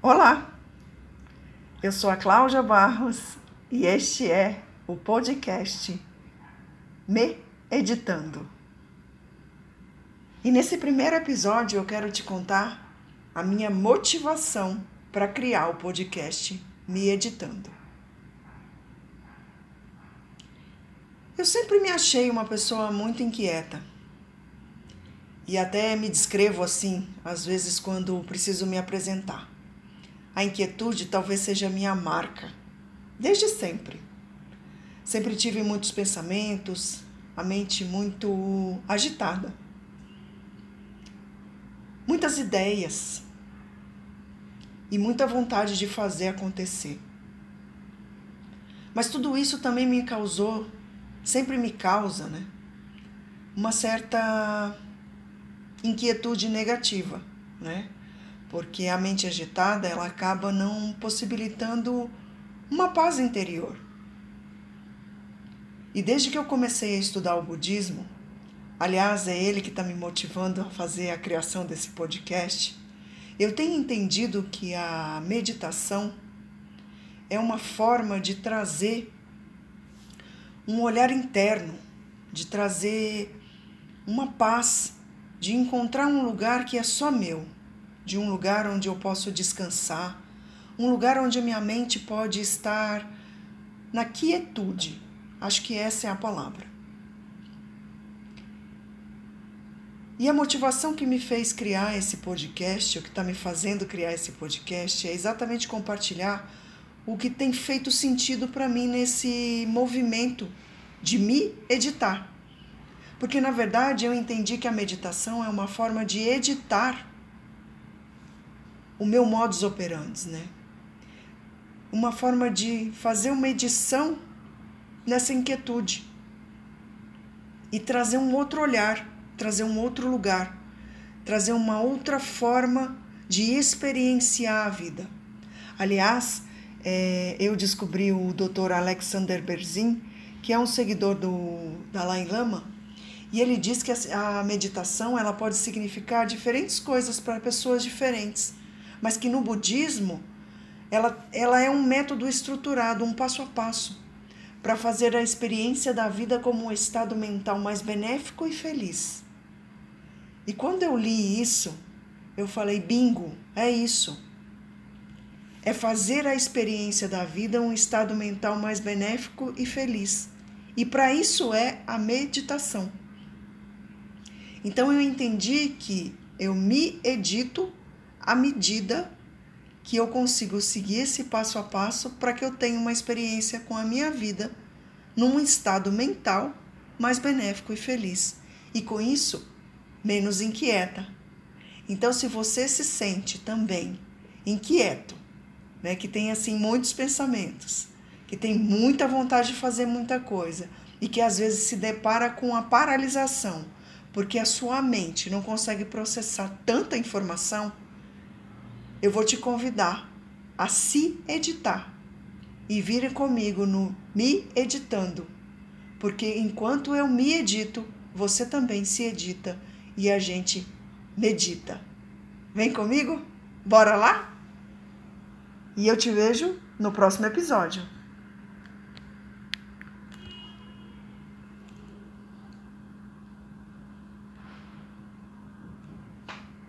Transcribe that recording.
Olá, eu sou a Cláudia Barros e este é o podcast Me Editando. E nesse primeiro episódio eu quero te contar a minha motivação para criar o podcast Me Editando. Eu sempre me achei uma pessoa muito inquieta. E até me descrevo assim, às vezes, quando preciso me apresentar. A inquietude talvez seja minha marca, desde sempre. Sempre tive muitos pensamentos, a mente muito agitada. Muitas ideias e muita vontade de fazer acontecer. Mas tudo isso também me causou, sempre me causa, né? Uma certa inquietude negativa, né? Porque a mente agitada ela acaba não possibilitando uma paz interior. E desde que eu comecei a estudar o budismo, aliás, é ele que está me motivando a fazer a criação desse podcast, eu tenho entendido que a meditação é uma forma de trazer um olhar interno, de trazer uma paz, de encontrar um lugar que é só meu de um lugar onde eu posso descansar, um lugar onde a minha mente pode estar na quietude. Acho que essa é a palavra. E a motivação que me fez criar esse podcast, o que está me fazendo criar esse podcast, é exatamente compartilhar o que tem feito sentido para mim nesse movimento de me editar. Porque na verdade eu entendi que a meditação é uma forma de editar o meu modus operandi, né? Uma forma de fazer uma edição nessa inquietude e trazer um outro olhar, trazer um outro lugar, trazer uma outra forma de experienciar a vida. Aliás, é, eu descobri o Dr. Alexander Berzin, que é um seguidor do Dalai Lama, e ele diz que a meditação ela pode significar diferentes coisas para pessoas diferentes mas que no budismo ela, ela é um método estruturado, um passo a passo, para fazer a experiência da vida como um estado mental mais benéfico e feliz. E quando eu li isso, eu falei: bingo, é isso. É fazer a experiência da vida um estado mental mais benéfico e feliz. E para isso é a meditação. Então eu entendi que eu me edito à medida que eu consigo seguir esse passo a passo para que eu tenha uma experiência com a minha vida num estado mental mais benéfico e feliz. E com isso, menos inquieta. Então, se você se sente também inquieto, né, que tem assim muitos pensamentos, que tem muita vontade de fazer muita coisa e que às vezes se depara com a paralisação, porque a sua mente não consegue processar tanta informação, eu vou te convidar a se editar e vir comigo no Me Editando, porque enquanto eu me edito, você também se edita e a gente medita. Vem comigo? Bora lá? E eu te vejo no próximo episódio.